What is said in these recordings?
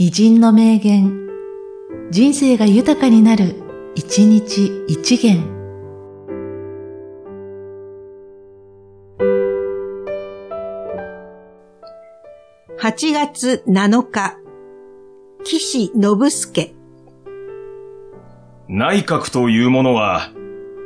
偉人の名言、人生が豊かになる、一日一元。8月7日、岸信介。内閣というものは、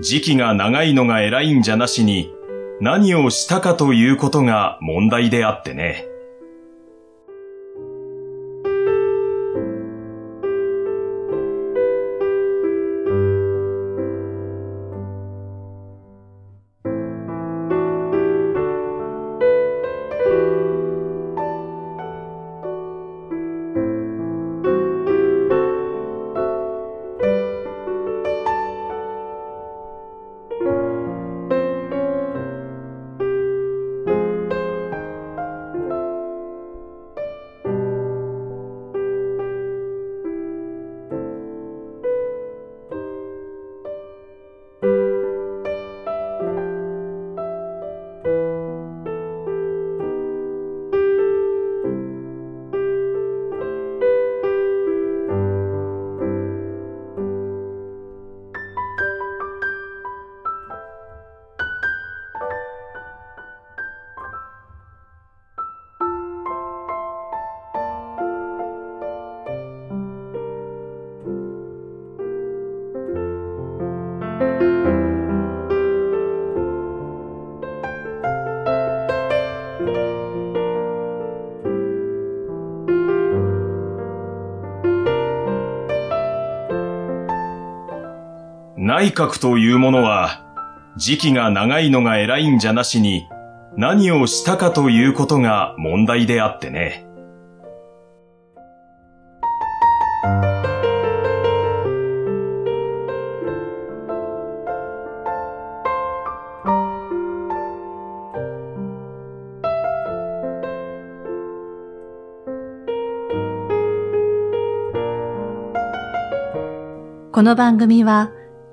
時期が長いのが偉いんじゃなしに、何をしたかということが問題であってね。内閣というものは、時期が長いのが偉いんじゃなしに、何をしたかということが問題であってね。この番組は、